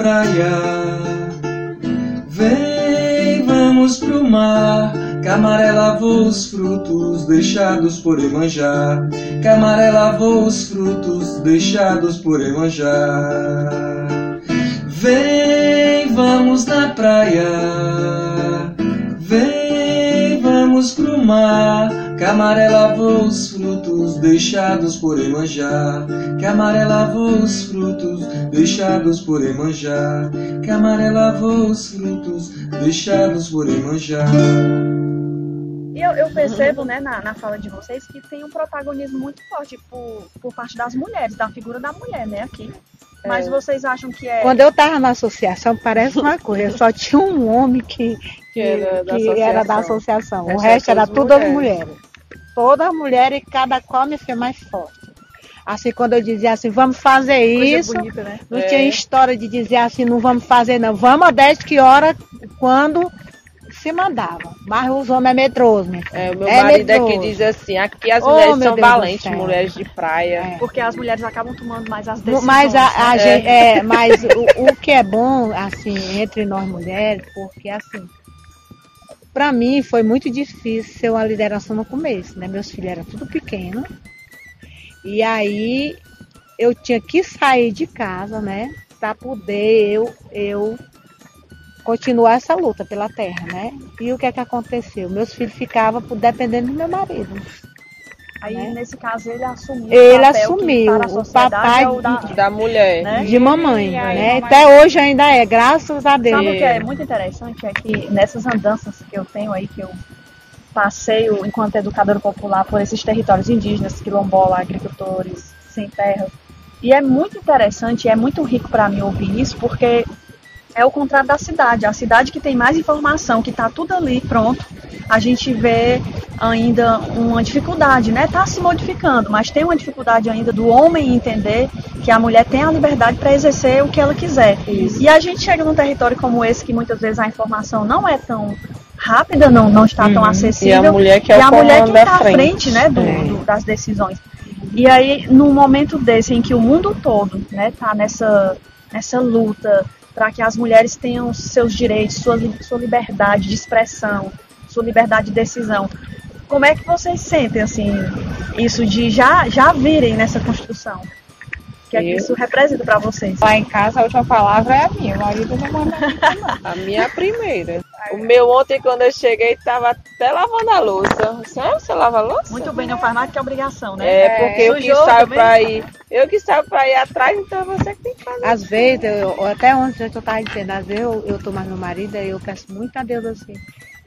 praia. Vem, vamos pro mar. Camaré lavou os frutos deixados por Emanjá. Camaré lavou os frutos deixados por Emanjá. Vem, vamos na praia. Vem, vamos pro mar. Camaré lavou os frutos deixados por Emanjá. Camaré lavou os frutos deixados por Emanjá. Camaré lavou os frutos deixados por Emanjá. E eu, eu percebo, né, na, na fala de vocês, que tem um protagonismo muito forte por, por parte das mulheres, da figura da mulher, né, aqui. Mas É. vocês acham que é. Quando eu tava na associação, parece uma coisa, só tinha um homem que, Que era da que era da associação. O resto era tudo as mulheres. As mulheres e cada qual me fez mais forte. Assim, quando eu dizia assim, vamos fazer coisa isso, bonita, né? não É. tinha história de dizer assim, não vamos fazer não. Vamos a 10 que hora, quando se mandava. Mas os homens é medroso, filha. É, o meu É marido é que medroso. diz assim, aqui as Oh, mulheres são Deus valentes, mulheres de praia. É. Porque as mulheres acabam tomando mais as decisões. Mas, a, a né? gente, é, mas o, o que é bom, assim, entre nós mulheres, porque assim, pra mim foi muito difícil ser uma liderança no começo, né? Meus filhos eram tudo pequenos. E aí eu tinha que sair de casa, né? Pra poder eu, eu continuar essa luta pela terra, né? E o que é que aconteceu? Meus filhos ficavam dependendo do meu marido. Aí, né? nesse caso, ele assumiu. o Ele assumiu, a o papai é o da, Da mulher. né? De mamãe, aí, né? mamãe- Até hoje ainda é, graças a Deus. Sabe o que é muito interessante? É que nessas andanças que eu tenho aí, que eu passeio enquanto educadora popular por esses territórios indígenas, quilombola, agricultores, sem terra. E é muito interessante, é muito rico para mim ouvir isso, porque é o contrário da cidade. A cidade que tem mais informação, que está tudo ali pronto, a gente vê ainda uma dificuldade, né? Está se modificando, mas tem uma dificuldade ainda do homem entender que a mulher tem a liberdade para exercer o que ela quiser. E a gente chega num território como esse, que muitas vezes a informação não é tão rápida, não, não está tão Uhum. acessível. E a mulher que é a mulher que está à frente. frente né, do- É. do- das decisões. E aí, num momento desse em que o mundo todo né, tá nessa, nessa luta para que as mulheres tenham seus direitos, sua, sua liberdade de expressão, sua liberdade de decisão, como é que vocês sentem assim isso de já, já virem nessa construção? O que é que isso representa para vocês? Lá em casa a última palavra é a minha, o marido não manda nada. A minha primeira. O meu ontem, quando eu cheguei, tava até lavando a louça. Você, "Ah, você lava a louça? Muito bem, não faz mais que obrigação, né? É, porque eu que saio pra ir. Eu que saio pra ir atrás, então você que tem que fazer. Às vezes, eu, até ontem eu estava dizendo, às vezes eu, eu tô mais meu marido, aí eu peço muito a Deus assim,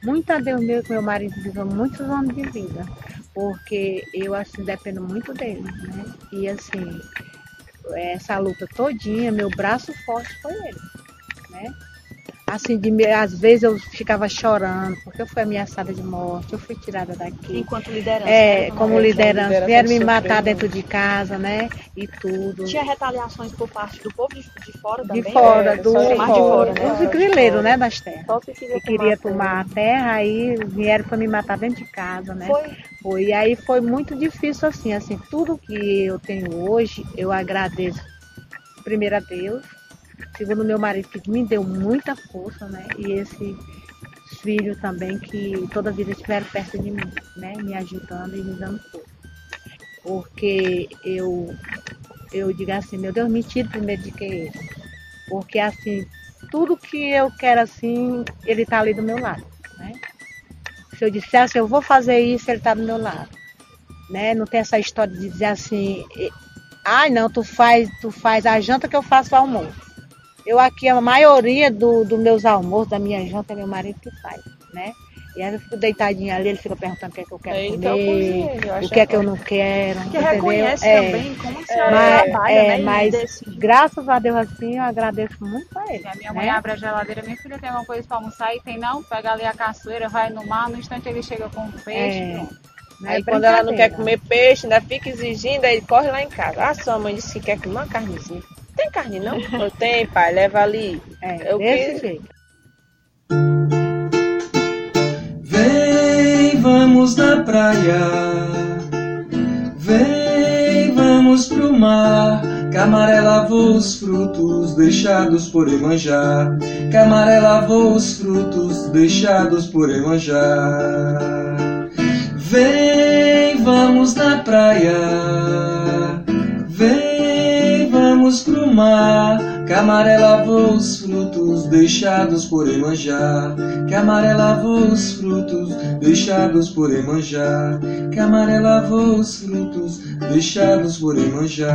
muito a Deus meu, que meu marido viva muitos anos de vida, porque eu assim dependo muito dele, né? E assim, essa luta todinha, meu braço forte foi ele, né? Assim, de, às vezes eu ficava chorando, porque eu fui ameaçada de morte, eu fui tirada daqui. Enquanto liderança. É, né? como É, liderança, liderança vieram me matar dentro de casa, né? E tudo. Tinha retaliações por parte do povo de, de fora de também? fora, É, do, de fora, de né? Os grileiros, né, das terras. Só se queria Que queria tomar tomar a terra, aí vieram para me matar dentro de casa, né? Foi. Foi. E aí foi muito difícil assim, assim, tudo que eu tenho hoje, eu agradeço primeiro a Deus, segundo meu marido que me deu muita força, né? E esse filho também que toda vida estiveram perto de mim, né? Me ajudando e me dando força. Porque eu eu digo assim, meu Deus, me tire primeiro de que ele. Porque assim, tudo que eu quero assim, ele tá ali do meu lado, né? Se eu disser assim, eu vou fazer isso, ele tá do meu lado. Né? Não tem essa história de dizer assim, ai não, tu faz, tu faz a janta que eu faço o almoço. Eu aqui, a maioria dos do meus almoços, da minha janta, é meu marido que faz, né? E aí eu fico deitadinha ali, ele fica perguntando o que é que eu quero É ele é comer, eu o que é que eu não quero, Que entendeu? reconhece É. também como a senhora Mas, trabalha, é, né? mas desse- graças a Deus assim, eu agradeço muito a ele. A minha mãe né? abre a geladeira, minha filha tem uma coisa pra almoçar e tem não, pega ali a caçoeira, vai no mar, no instante ele chega com o peixe, É. pronto. Não Aí é quando ela não quer comer peixe, ainda fica exigindo, aí corre lá em casa. Ah, sua mãe disse que quer comer uma carnezinha. Tem carne não? Tenho, pai, leva ali. É, Eu desse que- jeito. Vem, vamos na praia. Vem, vamos pro mar. que amarelava os frutos deixados por Emanjá, que amarelava os frutos deixados por Emanjá. Vem, vamos na praia, pro mar, que amarelava os frutos deixados por Emanjá, que amarelava os frutos deixados por Emanjá, que amarelava os frutos deixados por Emanjá.